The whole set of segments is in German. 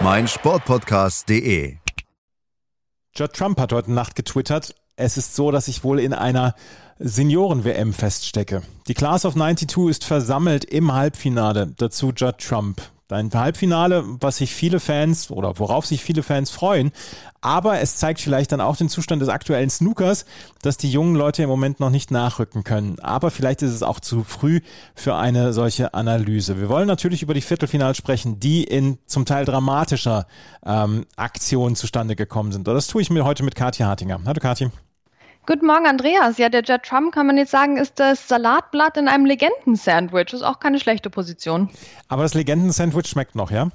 meinsportpodcast.de. Judd Trump hat heute Nacht getwittert, es ist so, dass ich wohl in einer Senioren-WM feststecke. Die Class of 92 ist versammelt im Halbfinale. Dazu Judd Trump. Ein Halbfinale, was sich viele Fans oder worauf sich viele Fans freuen. Aber es zeigt vielleicht dann auch den Zustand des aktuellen Snookers, dass die jungen Leute im Moment noch nicht nachrücken können. Aber vielleicht ist es auch zu früh für eine solche Analyse. Wir wollen natürlich über die Viertelfinale sprechen, die in zum Teil dramatischer ähm, Aktionen zustande gekommen sind. Das tue ich mir heute mit Katja Hartinger. Hallo Katja. Guten Morgen, Andreas. Ja, der Judd Trump, kann man jetzt sagen, ist das Salatblatt in einem Legenden-Sandwich. Ist auch keine schlechte Position. Aber das Legenden-Sandwich schmeckt noch, ja?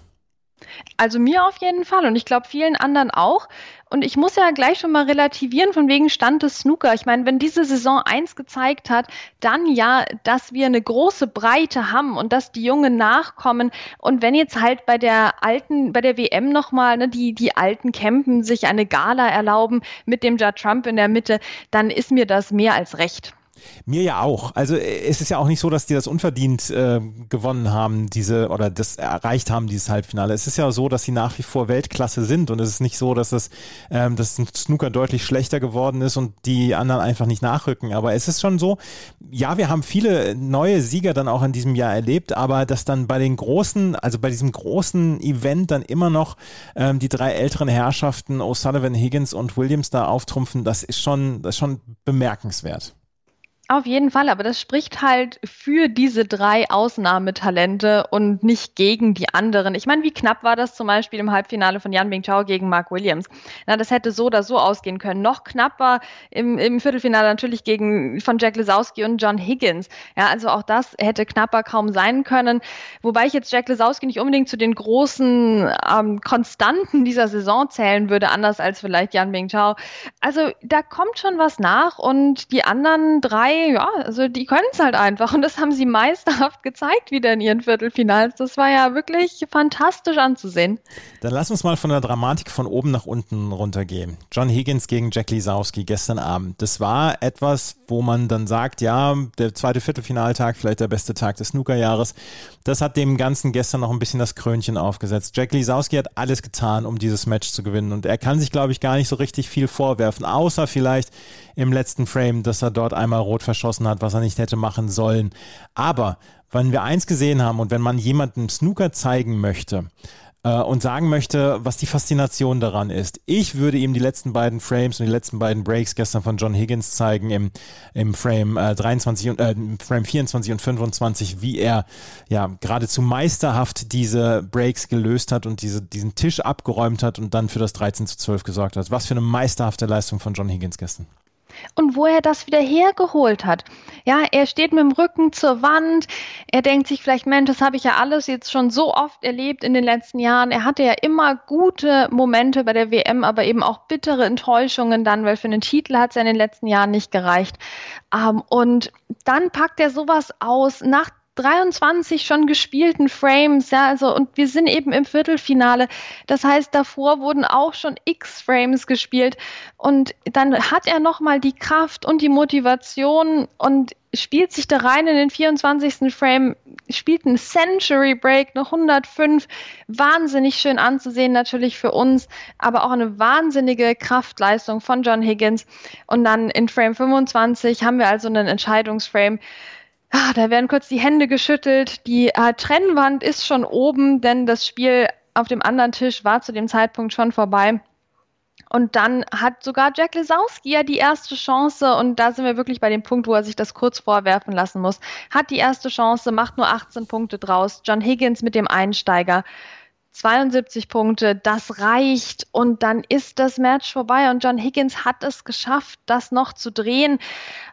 Also mir auf jeden Fall und ich glaube vielen anderen auch. Und ich muss ja gleich schon mal relativieren von wegen Stand des Snooker. Ich meine, wenn diese Saison eins gezeigt hat, dann ja, dass wir eine große Breite haben und dass die Jungen nachkommen. Und wenn jetzt halt bei der alten, bei der WM nochmal, ne, die, die alten Campen sich eine Gala erlauben mit dem Judd Trump in der Mitte, dann ist mir das mehr als recht. Mir ja auch. Also äh, es ist ja auch nicht so, dass die das unverdient äh, gewonnen haben, diese oder das erreicht haben, dieses Halbfinale. Es ist ja so, dass sie nach wie vor Weltklasse sind und es ist nicht so, dass das ähm, dass Snooker deutlich schlechter geworden ist und die anderen einfach nicht nachrücken. Aber es ist schon so, ja, wir haben viele neue Sieger dann auch in diesem Jahr erlebt, aber dass dann bei den großen, also bei diesem großen Event dann immer noch ähm, die drei älteren Herrschaften O'Sullivan, Higgins und Williams da auftrumpfen, das ist schon, das ist schon bemerkenswert. Auf jeden Fall, aber das spricht halt für diese drei Ausnahmetalente und nicht gegen die anderen. Ich meine, wie knapp war das zum Beispiel im Halbfinale von Jan Bingchao gegen Mark Williams? Na, das hätte so oder so ausgehen können. Noch knapper im, im Viertelfinale natürlich gegen von Jack Lesowski und John Higgins. Ja, also auch das hätte knapper kaum sein können. Wobei ich jetzt Jack Lesowski nicht unbedingt zu den großen ähm, Konstanten dieser Saison zählen würde, anders als vielleicht Jan Bingchao. Also da kommt schon was nach und die anderen drei ja, also die können es halt einfach. Und das haben sie meisterhaft gezeigt wieder in ihren Viertelfinals. Das war ja wirklich fantastisch anzusehen. Dann lass uns mal von der Dramatik von oben nach unten runtergehen. John Higgins gegen Jack Lisowski gestern Abend. Das war etwas, wo man dann sagt, ja, der zweite Viertelfinaltag, vielleicht der beste Tag des Snookerjahres. Das hat dem Ganzen gestern noch ein bisschen das Krönchen aufgesetzt. Jack Lisowski hat alles getan, um dieses Match zu gewinnen. Und er kann sich, glaube ich, gar nicht so richtig viel vorwerfen, außer vielleicht im letzten Frame, dass er dort einmal rot verschossen hat, was er nicht hätte machen sollen. Aber wenn wir eins gesehen haben und wenn man jemandem Snooker zeigen möchte, äh, und sagen möchte, was die Faszination daran ist. Ich würde ihm die letzten beiden Frames und die letzten beiden Breaks gestern von John Higgins zeigen im, im Frame äh, 23 und äh, Frame 24 und 25, wie er ja geradezu meisterhaft diese Breaks gelöst hat und diese, diesen Tisch abgeräumt hat und dann für das 13 zu 12 gesorgt hat. Was für eine meisterhafte Leistung von John Higgins gestern und wo er das wieder hergeholt hat. Ja, er steht mit dem Rücken zur Wand. Er denkt sich vielleicht, Mensch, das habe ich ja alles jetzt schon so oft erlebt in den letzten Jahren. Er hatte ja immer gute Momente bei der WM, aber eben auch bittere Enttäuschungen dann, weil für einen Titel hat es ja in den letzten Jahren nicht gereicht. Ähm, und dann packt er sowas aus nach 23 schon gespielten Frames, ja, also und wir sind eben im Viertelfinale. Das heißt, davor wurden auch schon X Frames gespielt und dann hat er noch mal die Kraft und die Motivation und spielt sich da rein in den 24. Frame, spielt einen Century Break, eine 105, wahnsinnig schön anzusehen natürlich für uns, aber auch eine wahnsinnige Kraftleistung von John Higgins und dann in Frame 25 haben wir also einen Entscheidungsframe Ah, da werden kurz die Hände geschüttelt. Die äh, Trennwand ist schon oben, denn das Spiel auf dem anderen Tisch war zu dem Zeitpunkt schon vorbei. Und dann hat sogar Jack Lesowski ja die erste Chance, und da sind wir wirklich bei dem Punkt, wo er sich das kurz vorwerfen lassen muss, hat die erste Chance, macht nur 18 Punkte draus. John Higgins mit dem Einsteiger 72 Punkte, das reicht und dann ist das Match vorbei und John Higgins hat es geschafft, das noch zu drehen.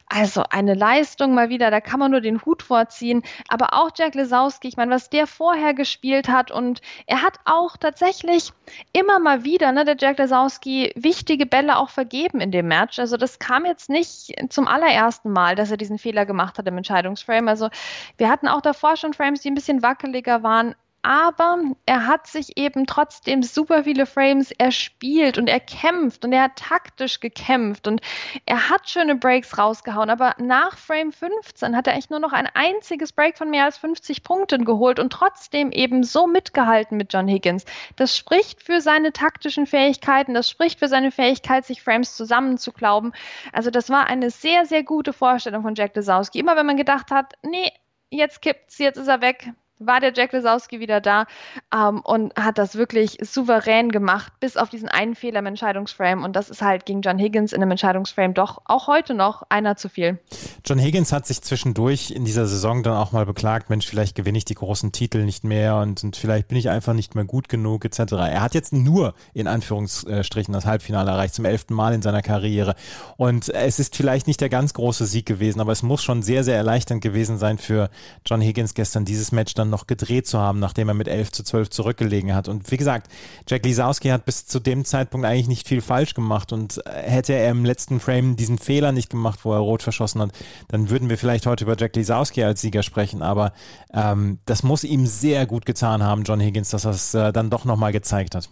Also eine Leistung mal wieder, da kann man nur den Hut vorziehen. Aber auch Jack Lesowski, ich meine, was der vorher gespielt hat und er hat auch tatsächlich immer mal wieder, ne, der Jack Lesowski, wichtige Bälle auch vergeben in dem Match. Also das kam jetzt nicht zum allerersten Mal, dass er diesen Fehler gemacht hat im Entscheidungsframe. Also wir hatten auch davor schon Frames, die ein bisschen wackeliger waren aber er hat sich eben trotzdem super viele Frames erspielt und er kämpft und er hat taktisch gekämpft und er hat schöne Breaks rausgehauen, aber nach Frame 15 hat er echt nur noch ein einziges Break von mehr als 50 Punkten geholt und trotzdem eben so mitgehalten mit John Higgins. Das spricht für seine taktischen Fähigkeiten, das spricht für seine Fähigkeit, sich Frames zusammenzuklauben. Also das war eine sehr, sehr gute Vorstellung von Jack Lesowski. Immer wenn man gedacht hat, nee, jetzt kippt's, jetzt ist er weg, war der Jack Lesowski wieder da ähm, und hat das wirklich souverän gemacht, bis auf diesen einen Fehler im Entscheidungsframe. Und das ist halt gegen John Higgins in einem Entscheidungsframe doch auch heute noch einer zu viel. John Higgins hat sich zwischendurch in dieser Saison dann auch mal beklagt, Mensch, vielleicht gewinne ich die großen Titel nicht mehr und, und vielleicht bin ich einfach nicht mehr gut genug etc. Er hat jetzt nur in Anführungsstrichen das Halbfinale erreicht, zum elften Mal in seiner Karriere. Und es ist vielleicht nicht der ganz große Sieg gewesen, aber es muss schon sehr, sehr erleichternd gewesen sein für John Higgins gestern dieses Match dann dann noch gedreht zu haben, nachdem er mit 11 zu 12 zurückgelegen hat. Und wie gesagt, Jack Lisowski hat bis zu dem Zeitpunkt eigentlich nicht viel falsch gemacht und äh, hätte er im letzten Frame diesen Fehler nicht gemacht, wo er rot verschossen hat, dann würden wir vielleicht heute über Jack Lisowski als Sieger sprechen. Aber ähm, das muss ihm sehr gut getan haben, John Higgins, dass er es äh, dann doch nochmal gezeigt hat.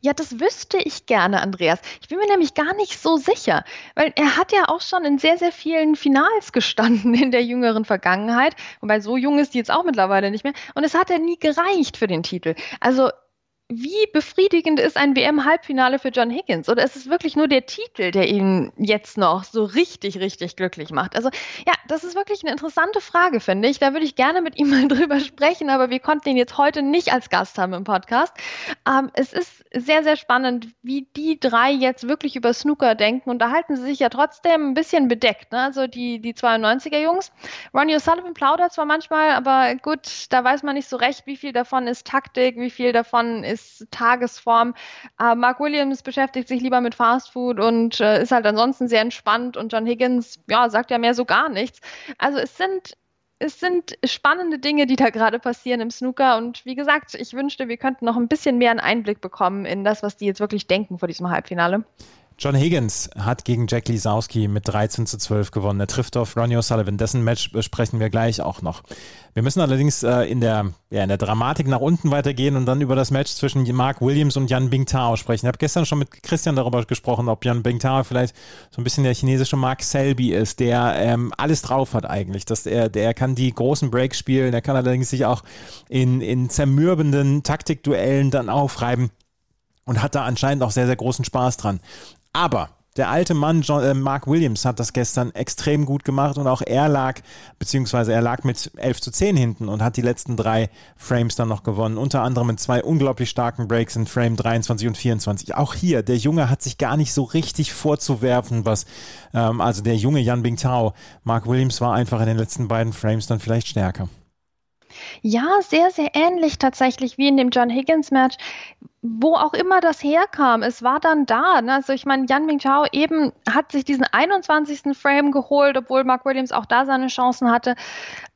Ja, das wüsste ich gerne, Andreas. Ich bin mir nämlich gar nicht so sicher, weil er hat ja auch schon in sehr, sehr vielen Finals gestanden in der jüngeren Vergangenheit. Wobei so jung ist die jetzt auch mittlerweile nicht mehr. Und es hat ja nie gereicht für den Titel. Also wie befriedigend ist ein WM-Halbfinale für John Higgins? Oder ist es wirklich nur der Titel, der ihn jetzt noch so richtig, richtig glücklich macht? Also ja, das ist wirklich eine interessante Frage, finde ich. Da würde ich gerne mit ihm mal drüber sprechen, aber wir konnten ihn jetzt heute nicht als Gast haben im Podcast. Ähm, es ist sehr, sehr spannend, wie die drei jetzt wirklich über Snooker denken. Und da halten sie sich ja trotzdem ein bisschen bedeckt. Ne? Also die, die 92er-Jungs. Ronnie O'Sullivan plaudert zwar manchmal, aber gut, da weiß man nicht so recht, wie viel davon ist Taktik, wie viel davon ist ist Tagesform. Äh, Mark Williams beschäftigt sich lieber mit Fast Food und äh, ist halt ansonsten sehr entspannt und John Higgins, ja, sagt ja mehr so gar nichts. Also es sind es sind spannende Dinge, die da gerade passieren im Snooker. Und wie gesagt, ich wünschte, wir könnten noch ein bisschen mehr einen Einblick bekommen in das, was die jetzt wirklich denken vor diesem Halbfinale. John Higgins hat gegen Jack Lisowski mit 13 zu 12 gewonnen. Er trifft auf Ronnie O'Sullivan. Dessen Match besprechen wir gleich auch noch. Wir müssen allerdings äh, in, der, ja, in der Dramatik nach unten weitergehen und dann über das Match zwischen Mark Williams und Jan Bingtao sprechen. Ich habe gestern schon mit Christian darüber gesprochen, ob Jan Bingtao vielleicht so ein bisschen der chinesische Mark Selby ist, der ähm, alles drauf hat eigentlich. Dass er, der kann die großen Breaks spielen, er kann allerdings sich auch in, in zermürbenden Taktikduellen dann aufreiben und hat da anscheinend auch sehr, sehr großen Spaß dran. Aber der alte Mann John, äh, Mark Williams hat das gestern extrem gut gemacht und auch er lag, beziehungsweise er lag mit 11 zu 10 hinten und hat die letzten drei Frames dann noch gewonnen. Unter anderem mit zwei unglaublich starken Breaks in Frame 23 und 24. Auch hier, der Junge hat sich gar nicht so richtig vorzuwerfen, was, ähm, also der junge Yan Bingtao. Mark Williams war einfach in den letzten beiden Frames dann vielleicht stärker. Ja, sehr, sehr ähnlich tatsächlich wie in dem John Higgins-Match. Wo auch immer das herkam, es war dann da. Ne? Also ich meine, Yan Mingchao eben hat sich diesen 21. Frame geholt, obwohl Mark Williams auch da seine Chancen hatte.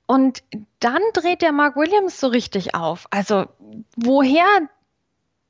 Und dann dreht der Mark Williams so richtig auf. Also woher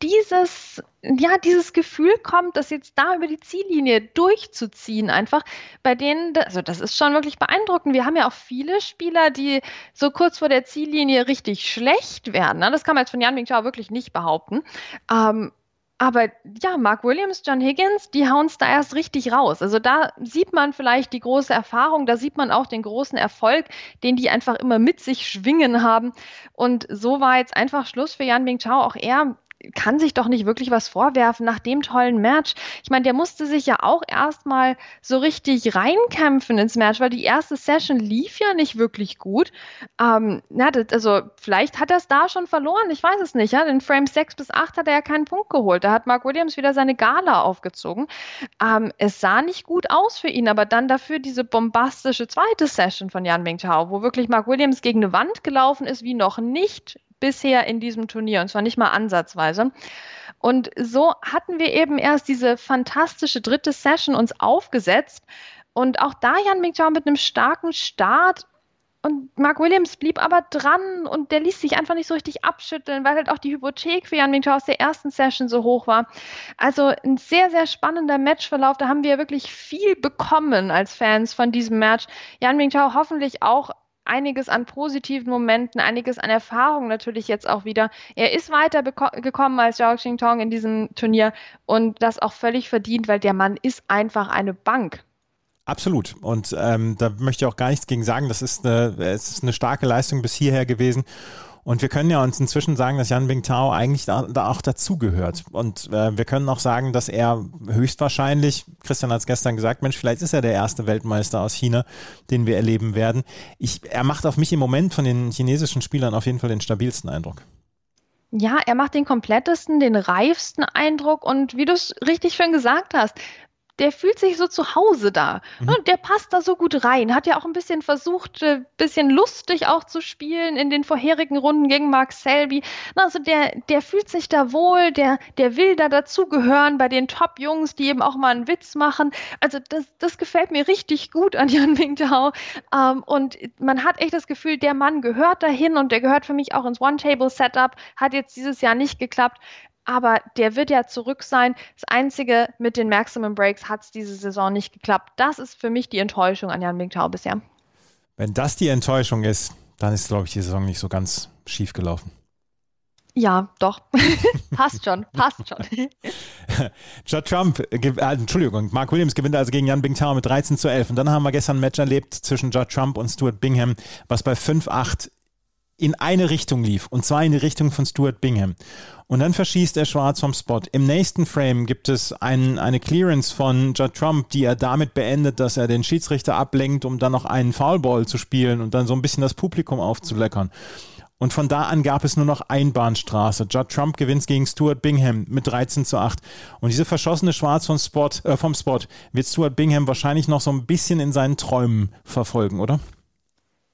dieses, ja, dieses Gefühl kommt, das jetzt da über die Ziellinie durchzuziehen, einfach bei denen, also das ist schon wirklich beeindruckend. Wir haben ja auch viele Spieler, die so kurz vor der Ziellinie richtig schlecht werden. Ne? Das kann man jetzt von Jan Mingchao wirklich nicht behaupten. Ähm, aber ja, Mark Williams, John Higgins, die hauen es da erst richtig raus. Also da sieht man vielleicht die große Erfahrung, da sieht man auch den großen Erfolg, den die einfach immer mit sich schwingen haben. Und so war jetzt einfach Schluss für Jan Bingchao. Auch er kann sich doch nicht wirklich was vorwerfen nach dem tollen Match. Ich meine, der musste sich ja auch erstmal so richtig reinkämpfen ins Match, weil die erste Session lief ja nicht wirklich gut. Ähm, na, das, also vielleicht hat er es da schon verloren, ich weiß es nicht. Ja? In Frame 6 bis 8 hat er ja keinen Punkt geholt. Da hat Mark Williams wieder seine Gala aufgezogen. Ähm, es sah nicht gut aus für ihn, aber dann dafür diese bombastische zweite Session von Jan Mingtao, wo wirklich Mark Williams gegen eine Wand gelaufen ist, wie noch nicht bisher in diesem Turnier und zwar nicht mal ansatzweise. Und so hatten wir eben erst diese fantastische dritte Session uns aufgesetzt. Und auch da Jan Mingchao mit einem starken Start und Mark Williams blieb aber dran und der ließ sich einfach nicht so richtig abschütteln, weil halt auch die Hypothek für Jan Mingtao aus der ersten Session so hoch war. Also ein sehr, sehr spannender Matchverlauf. Da haben wir wirklich viel bekommen als Fans von diesem Match. Jan Mingtao hoffentlich auch einiges an positiven Momenten, einiges an Erfahrung natürlich jetzt auch wieder. Er ist weiter gekommen als Zhao Xingtong in diesem Turnier und das auch völlig verdient, weil der Mann ist einfach eine Bank. Absolut. Und ähm, da möchte ich auch gar nichts gegen sagen. Das ist eine, es ist eine starke Leistung bis hierher gewesen. Und wir können ja uns inzwischen sagen, dass Jan Bingtao eigentlich da, da auch dazugehört. Und äh, wir können auch sagen, dass er höchstwahrscheinlich, Christian hat es gestern gesagt, Mensch, vielleicht ist er der erste Weltmeister aus China, den wir erleben werden. Ich, er macht auf mich im Moment von den chinesischen Spielern auf jeden Fall den stabilsten Eindruck. Ja, er macht den komplettesten, den reifsten Eindruck und wie du es richtig schön gesagt hast, der fühlt sich so zu Hause da. Mhm. Und der passt da so gut rein. Hat ja auch ein bisschen versucht, ein äh, bisschen lustig auch zu spielen in den vorherigen Runden gegen Mark Selby. Also der, der fühlt sich da wohl, der, der will da dazugehören bei den Top-Jungs, die eben auch mal einen Witz machen. Also das, das gefällt mir richtig gut an Jan Mingtao. Ähm, und man hat echt das Gefühl, der Mann gehört dahin und der gehört für mich auch ins One-Table-Setup. Hat jetzt dieses Jahr nicht geklappt aber der wird ja zurück sein. Das Einzige mit den Maximum Breaks hat es diese Saison nicht geklappt. Das ist für mich die Enttäuschung an Jan Mingtao bisher. Wenn das die Enttäuschung ist, dann ist, glaube ich, die Saison nicht so ganz schief gelaufen. Ja, doch. passt schon, passt schon. Judd Trump, äh, Entschuldigung, Mark Williams gewinnt also gegen Jan Bingtao mit 13 zu 11. Und dann haben wir gestern ein Match erlebt zwischen Judd Trump und Stuart Bingham, was bei 5-8 in eine Richtung lief, und zwar in die Richtung von Stuart Bingham. Und dann verschießt er schwarz vom Spot. Im nächsten Frame gibt es ein, eine Clearance von Judd Trump, die er damit beendet, dass er den Schiedsrichter ablenkt, um dann noch einen Foulball zu spielen und dann so ein bisschen das Publikum aufzuleckern. Und von da an gab es nur noch Einbahnstraße. Judd Trump gewinnt gegen Stuart Bingham mit 13 zu 8. Und diese verschossene Schwarz vom Spot, äh, vom Spot wird Stuart Bingham wahrscheinlich noch so ein bisschen in seinen Träumen verfolgen, oder?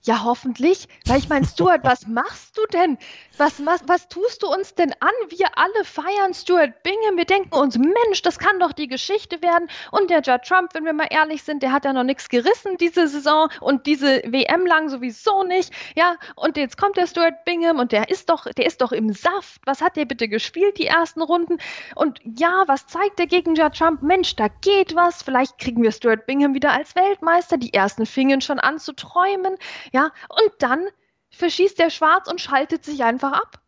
Ja, hoffentlich. Weil ich meine, Stuart, was machst du denn? Was, was, was tust du uns denn an? Wir alle feiern Stuart Bingham. Wir denken uns, Mensch, das kann doch die Geschichte werden. Und der Judd Trump, wenn wir mal ehrlich sind, der hat ja noch nichts gerissen diese Saison und diese WM lang sowieso nicht. Ja, und jetzt kommt der Stuart Bingham und der ist doch, der ist doch im Saft. Was hat der bitte gespielt, die ersten Runden? Und ja, was zeigt der gegen Judd Trump? Mensch, da geht was. Vielleicht kriegen wir Stuart Bingham wieder als Weltmeister. Die ersten fingen schon an zu träumen. Ja, ja, und dann verschießt der schwarz und schaltet sich einfach ab.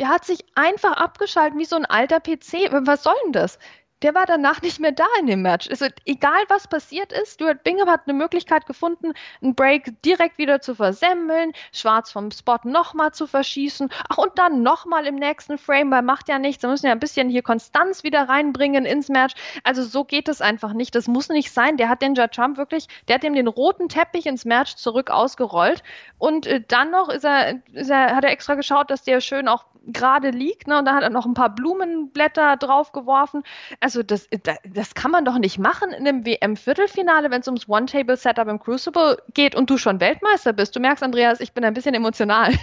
Der hat sich einfach abgeschaltet wie so ein alter PC. Was soll denn das? Der war danach nicht mehr da in dem Match. Also egal was passiert ist, Stuart Bingham hat eine Möglichkeit gefunden, einen Break direkt wieder zu versemmeln, Schwarz vom Spot nochmal zu verschießen, ach und dann nochmal im nächsten Frame, weil macht ja nichts, da müssen ja ein bisschen hier Konstanz wieder reinbringen ins Match. Also so geht es einfach nicht. Das muss nicht sein. Der hat den Judd Trump wirklich, der hat ihm den roten Teppich ins Match zurück ausgerollt und äh, dann noch ist er, ist er, hat er extra geschaut, dass der schön auch gerade liegt, ne? Und dann hat er noch ein paar Blumenblätter draufgeworfen. Also das, das kann man doch nicht machen in einem WM-Viertelfinale, wenn es ums One-Table-Setup im Crucible geht und du schon Weltmeister bist. Du merkst, Andreas, ich bin ein bisschen emotional.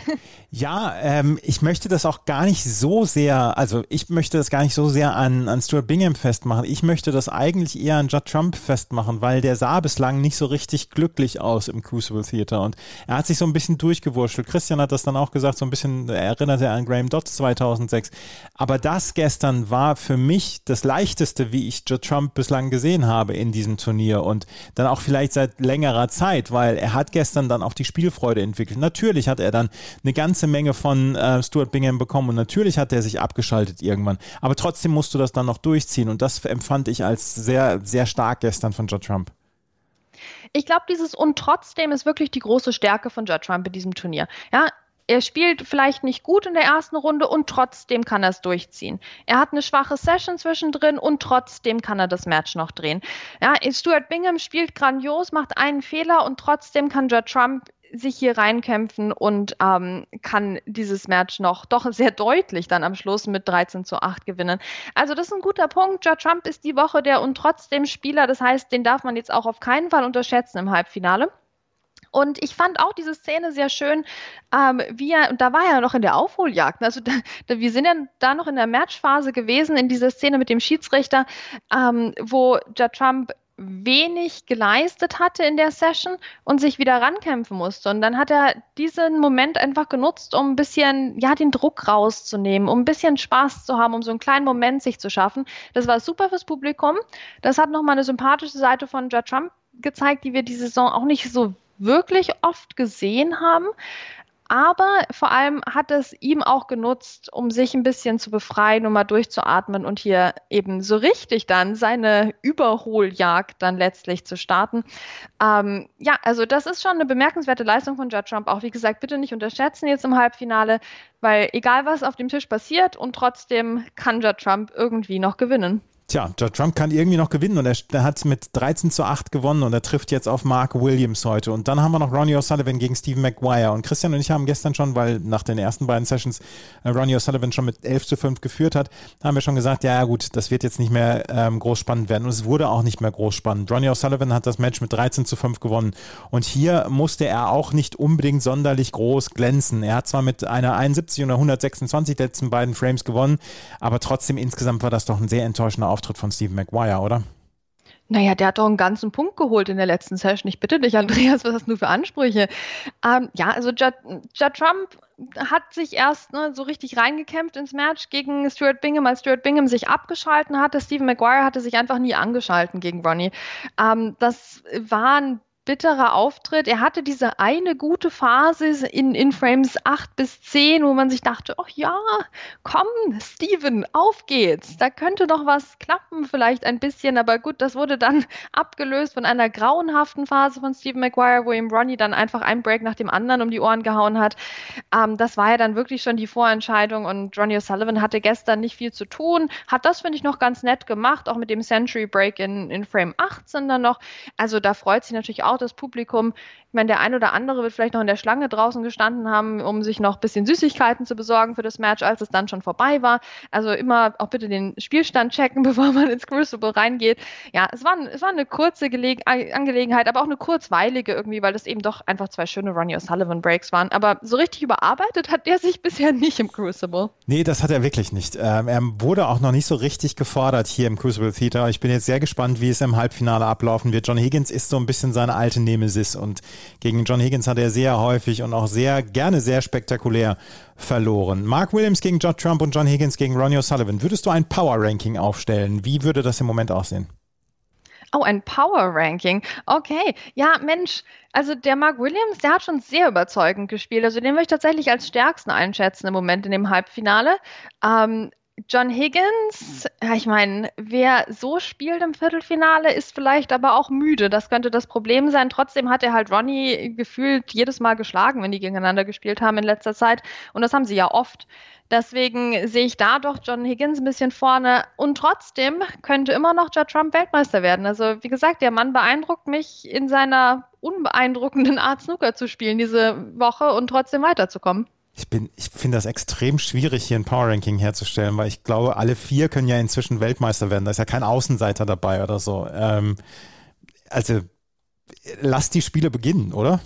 Ja, ähm, ich möchte das auch gar nicht so sehr, also ich möchte das gar nicht so sehr an, an Stuart Bingham festmachen. Ich möchte das eigentlich eher an Judd Trump festmachen, weil der sah bislang nicht so richtig glücklich aus im Crucible Theater und er hat sich so ein bisschen durchgewurschtelt. Christian hat das dann auch gesagt, so ein bisschen erinnert er an Graham Dodds 2006. Aber das gestern war für mich das leichteste, wie ich Joe Trump bislang gesehen habe in diesem Turnier und dann auch vielleicht seit längerer Zeit, weil er hat gestern dann auch die Spielfreude entwickelt. Natürlich hat er dann eine ganze Menge von äh, Stuart Bingham bekommen und natürlich hat er sich abgeschaltet irgendwann. Aber trotzdem musst du das dann noch durchziehen und das empfand ich als sehr, sehr stark gestern von Joe Trump. Ich glaube, dieses und trotzdem ist wirklich die große Stärke von Judd Trump in diesem Turnier. Ja, er spielt vielleicht nicht gut in der ersten Runde und trotzdem kann er es durchziehen. Er hat eine schwache Session zwischendrin und trotzdem kann er das Match noch drehen. Ja, Stuart Bingham spielt grandios, macht einen Fehler und trotzdem kann Judd Trump sich hier reinkämpfen und ähm, kann dieses Match noch doch sehr deutlich dann am Schluss mit 13 zu 8 gewinnen. Also das ist ein guter Punkt. Judd Trump ist die Woche der und trotzdem Spieler. Das heißt, den darf man jetzt auch auf keinen Fall unterschätzen im Halbfinale. Und ich fand auch diese Szene sehr schön, ähm, wie er, und da war er noch in der Aufholjagd. Also da, wir sind ja da noch in der Matchphase gewesen, in dieser Szene mit dem Schiedsrichter, ähm, wo Ja Trump wenig geleistet hatte in der Session und sich wieder rankämpfen musste. Und dann hat er diesen Moment einfach genutzt, um ein bisschen, ja, den Druck rauszunehmen, um ein bisschen Spaß zu haben, um so einen kleinen Moment sich zu schaffen. Das war super fürs Publikum. Das hat nochmal eine sympathische Seite von Ja Trump gezeigt, die wir die Saison auch nicht so wirklich oft gesehen haben. Aber vor allem hat es ihm auch genutzt, um sich ein bisschen zu befreien, um mal durchzuatmen und hier eben so richtig dann seine Überholjagd dann letztlich zu starten. Ähm, ja, also das ist schon eine bemerkenswerte Leistung von Judd Trump. Auch wie gesagt, bitte nicht unterschätzen jetzt im Halbfinale, weil egal was auf dem Tisch passiert und trotzdem kann Judd Trump irgendwie noch gewinnen. Tja, Judd Trump kann irgendwie noch gewinnen und er, er, hat mit 13 zu 8 gewonnen und er trifft jetzt auf Mark Williams heute. Und dann haben wir noch Ronnie O'Sullivan gegen Stephen Maguire. Und Christian und ich haben gestern schon, weil nach den ersten beiden Sessions äh, Ronnie O'Sullivan schon mit 11 zu 5 geführt hat, haben wir schon gesagt, ja gut, das wird jetzt nicht mehr ähm, groß spannend werden. Und es wurde auch nicht mehr groß spannend. Ronnie O'Sullivan hat das Match mit 13 zu 5 gewonnen. Und hier musste er auch nicht unbedingt sonderlich groß glänzen. Er hat zwar mit einer 71 und einer 126 letzten beiden Frames gewonnen, aber trotzdem insgesamt war das doch ein sehr enttäuschender Auftritt von Steve Maguire, oder? Naja, der hat doch einen ganzen Punkt geholt in der letzten Session. Ich bitte dich, Andreas, was hast du für Ansprüche? Ähm, ja, also Judd, Judd Trump hat sich erst ne, so richtig reingekämpft ins Match gegen Stuart Bingham, als Stuart Bingham sich abgeschalten hatte. Stephen Maguire hatte sich einfach nie angeschalten gegen Ronnie. Ähm, das war ein bitterer Auftritt. Er hatte diese eine gute Phase in, in Frames 8 bis 10, wo man sich dachte, ach ja, komm, Steven, auf geht's. Da könnte noch was klappen, vielleicht ein bisschen, aber gut, das wurde dann abgelöst von einer grauenhaften Phase von Steven Maguire, wo ihm Ronnie dann einfach ein Break nach dem anderen um die Ohren gehauen hat. Ähm, das war ja dann wirklich schon die Vorentscheidung und Ronnie O'Sullivan hatte gestern nicht viel zu tun, hat das, finde ich, noch ganz nett gemacht, auch mit dem Century Break in, in Frame 18 dann noch. Also da freut sich natürlich auch auch das Publikum. Ich meine, der ein oder andere wird vielleicht noch in der Schlange draußen gestanden haben, um sich noch ein bisschen Süßigkeiten zu besorgen für das Match, als es dann schon vorbei war. Also immer auch bitte den Spielstand checken, bevor man ins Crucible reingeht. Ja, es war, es war eine kurze Geleg Angelegenheit, aber auch eine kurzweilige irgendwie, weil das eben doch einfach zwei schöne Ronnie O'Sullivan Breaks waren. Aber so richtig überarbeitet hat der sich bisher nicht im Crucible. Nee, das hat er wirklich nicht. Ähm, er wurde auch noch nicht so richtig gefordert hier im Crucible Theater. Ich bin jetzt sehr gespannt, wie es im Halbfinale ablaufen wird. John Higgins ist so ein bisschen seine alte Nemesis und gegen John Higgins hat er sehr häufig und auch sehr gerne sehr spektakulär verloren. Mark Williams gegen Judd Trump und John Higgins gegen Ronnie O'Sullivan. Würdest du ein Power Ranking aufstellen? Wie würde das im Moment aussehen? Oh, ein Power Ranking. Okay. Ja, Mensch, also der Mark Williams, der hat schon sehr überzeugend gespielt. Also den würde ich tatsächlich als stärksten einschätzen im Moment in dem Halbfinale. Ähm, John Higgins, ja, ich meine, wer so spielt im Viertelfinale, ist vielleicht aber auch müde. Das könnte das Problem sein. Trotzdem hat er halt Ronnie gefühlt jedes Mal geschlagen, wenn die gegeneinander gespielt haben in letzter Zeit. Und das haben sie ja oft. Deswegen sehe ich da doch John Higgins ein bisschen vorne. Und trotzdem könnte immer noch Judd Trump Weltmeister werden. Also, wie gesagt, der Mann beeindruckt mich in seiner unbeeindruckenden Art, Snooker zu spielen diese Woche und trotzdem weiterzukommen. Ich bin, ich finde das extrem schwierig, hier ein Power Ranking herzustellen, weil ich glaube, alle vier können ja inzwischen Weltmeister werden. Da ist ja kein Außenseiter dabei oder so. Ähm, also, lass die Spiele beginnen, oder?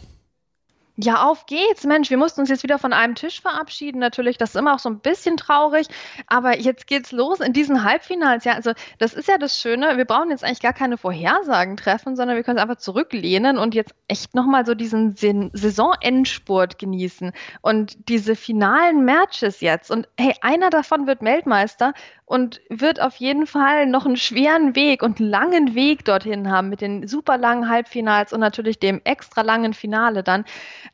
Ja, auf geht's. Mensch, wir mussten uns jetzt wieder von einem Tisch verabschieden. Natürlich, das ist immer auch so ein bisschen traurig. Aber jetzt geht's los in diesen Halbfinals. Ja, also das ist ja das Schöne. Wir brauchen jetzt eigentlich gar keine Vorhersagen treffen, sondern wir können es einfach zurücklehnen und jetzt echt nochmal so diesen Saisonendspurt genießen und diese finalen Matches jetzt. Und hey, einer davon wird Weltmeister und wird auf jeden Fall noch einen schweren Weg und langen Weg dorthin haben mit den super langen Halbfinals und natürlich dem extra langen Finale dann.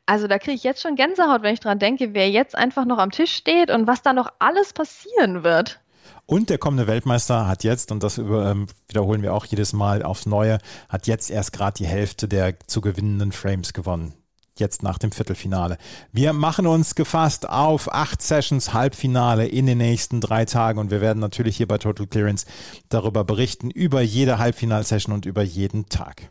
Also da kriege ich jetzt schon Gänsehaut, wenn ich dran denke, wer jetzt einfach noch am Tisch steht und was da noch alles passieren wird. Und der kommende Weltmeister hat jetzt, und das ähm, wiederholen wir auch jedes Mal aufs Neue, hat jetzt erst gerade die Hälfte der zu gewinnenden Frames gewonnen jetzt nach dem Viertelfinale. Wir machen uns gefasst auf acht Sessions Halbfinale in den nächsten drei Tagen und wir werden natürlich hier bei Total Clearance darüber berichten, über jede Halbfinalsession und über jeden Tag.